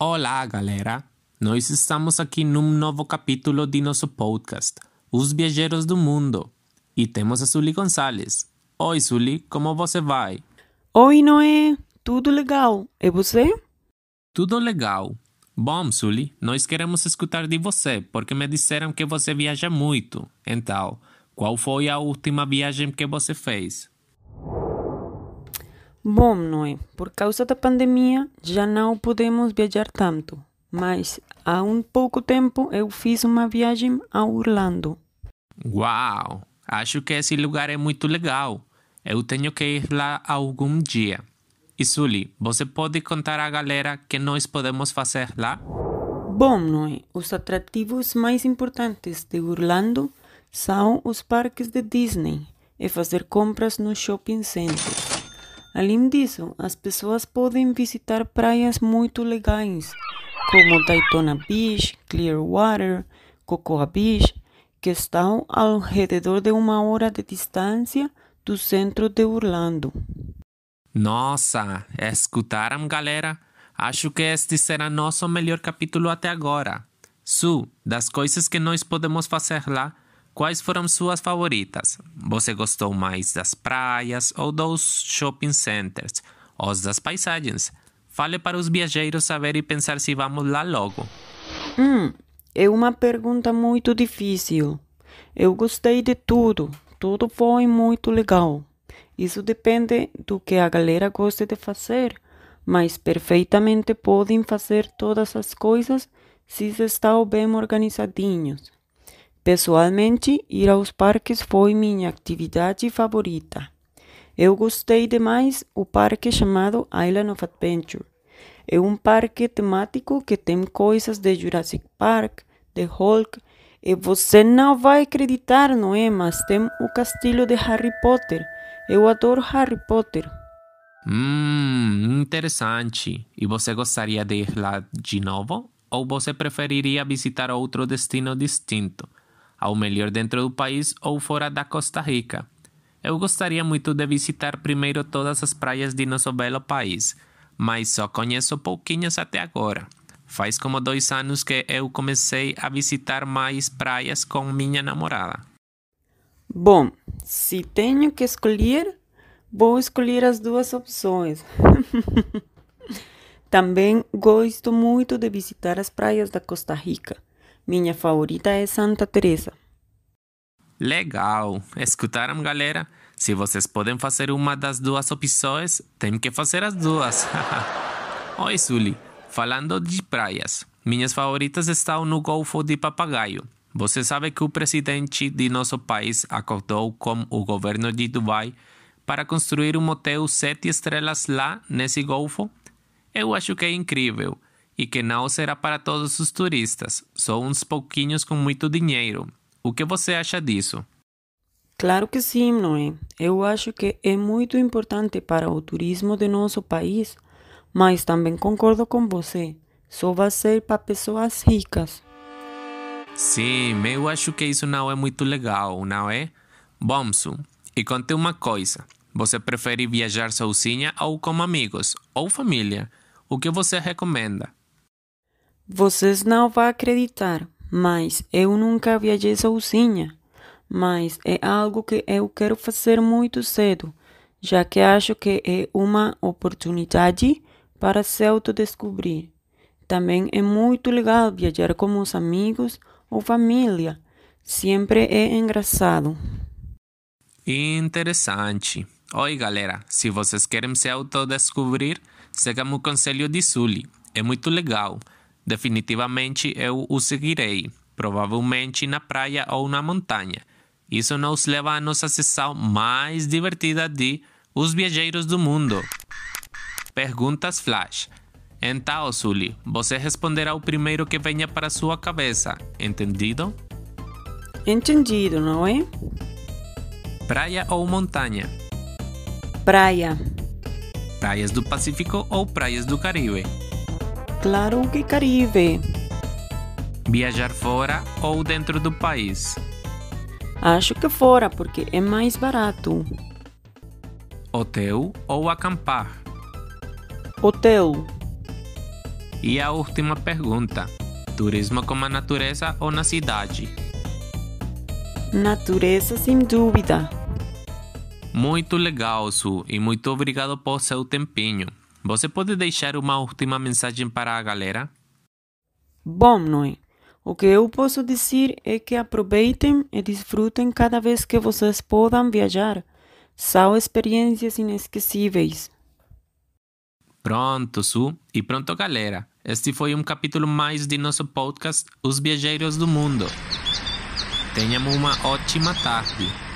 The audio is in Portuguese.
Olá, galera! Nós estamos aqui num novo capítulo de nosso podcast, Os Viajeros do Mundo. E temos a Sully Gonçalves. Oi, Sully, como você vai? Oi, Noé. Tudo legal. E você? Tudo legal. Bom, Sully, nós queremos escutar de você, porque me disseram que você viaja muito. Então, qual foi a última viagem que você fez? Bom, Noé, por causa da pandemia já não podemos viajar tanto, mas há um pouco tempo eu fiz uma viagem a Orlando. Uau! Acho que esse lugar é muito legal. Eu tenho que ir lá algum dia. E Sully, você pode contar à galera que nós podemos fazer lá? Bom, Noé, os atrativos mais importantes de Orlando são os parques de Disney e fazer compras nos shopping centers. Além disso, as pessoas podem visitar praias muito legais, como Daytona Beach, Clearwater, Cocoa Beach, que estão ao redor de uma hora de distância do centro de Orlando. Nossa, escutaram, galera? Acho que este será nosso melhor capítulo até agora. Su, das coisas que nós podemos fazer lá, quais foram suas favoritas? Você gostou mais das praias ou dos shopping centers? Ou das paisagens? Fale para os viajeros saber e pensar se vamos lá logo. Hum, é uma pergunta muito difícil. Eu gostei de tudo. Tudo foi muito legal. Isso depende do que a galera goste de fazer, mas perfeitamente podem fazer todas as coisas se estão bem organizadinhos. Pessoalmente, ir aos parques foi minha atividade favorita. Eu gostei demais o parque chamado Island of Adventure. É um parque temático que tem coisas de Jurassic Park, de Hulk, e você não vai acreditar, não é? Mas tem o castelo de Harry Potter. Eu adoro Harry Potter. Hum, interessante. E você gostaria de ir lá de novo? Ou você preferiria visitar outro destino distinto? Ao melhor dentro do país ou fora da Costa Rica? Eu gostaria muito de visitar primeiro todas as praias de nosso belo país, mas só conheço pouquinhas até agora. Faz como dois anos que eu comecei a visitar mais praias com minha namorada. Bom, se tenho que escolher, vou escolher as duas opções. Também gosto muito de visitar as praias da Costa Rica. Minha favorita é Santa Teresa. Legal! Escutaram, galera? Se vocês podem fazer uma das duas opções, tem que fazer as duas. Oi, Sully. Falando de praias, minhas favoritas estão no Golfo de Papagaio. Você sabe que o presidente de nosso país acordou com o governo de Dubai para construir um hotel sete estrelas lá nesse golfo? Eu acho que é incrível e que não será para todos os turistas, só uns pouquinhos com muito dinheiro. O que você acha disso? Claro que sim, Noé. Eu acho que é muito importante para o turismo de nosso país mas também concordo com você. Só vai ser para pessoas ricas. Sim, eu acho que isso não é muito legal, não é? Bom, Su, e conte uma coisa. Você prefere viajar sozinha ou com amigos ou família? O que você recomenda? Vocês não vão acreditar, mas eu nunca viajei sozinha. Mas é algo que eu quero fazer muito cedo, já que acho que é uma oportunidade para se autodescobrir. Também é muito legal viajar com os amigos ou família. Sempre é engraçado. Interessante. Oi, galera. Se vocês querem se autodescobrir, sigam o conselho de Sully. É muito legal. Definitivamente eu o seguirei. Provavelmente na praia ou na montanha. Isso nos leva à nossa sessão mais divertida de Os Viajeiros do Mundo. Perguntas Flash. Então, Sully, você responderá o primeiro que venha para sua cabeça, entendido? Entendido, não é? Praia ou montanha? Praia. Praias do Pacífico ou praias do Caribe? Claro que Caribe. Viajar fora ou dentro do país? Acho que fora, porque é mais barato. Hotel ou acampar? Hotel. E a última pergunta: turismo com a natureza ou na cidade? Natureza, sem dúvida. Muito legal, Su, e muito obrigado por seu tempinho. Você pode deixar uma última mensagem para a galera? Bom, Noé, o que eu posso dizer é que aproveitem e desfrutem cada vez que vocês podam viajar. São experiências inesquecíveis. Pronto, Su. E pronto, galera. Este foi um capítulo mais de nosso podcast Os Viajeiros do Mundo. Tenham uma ótima tarde.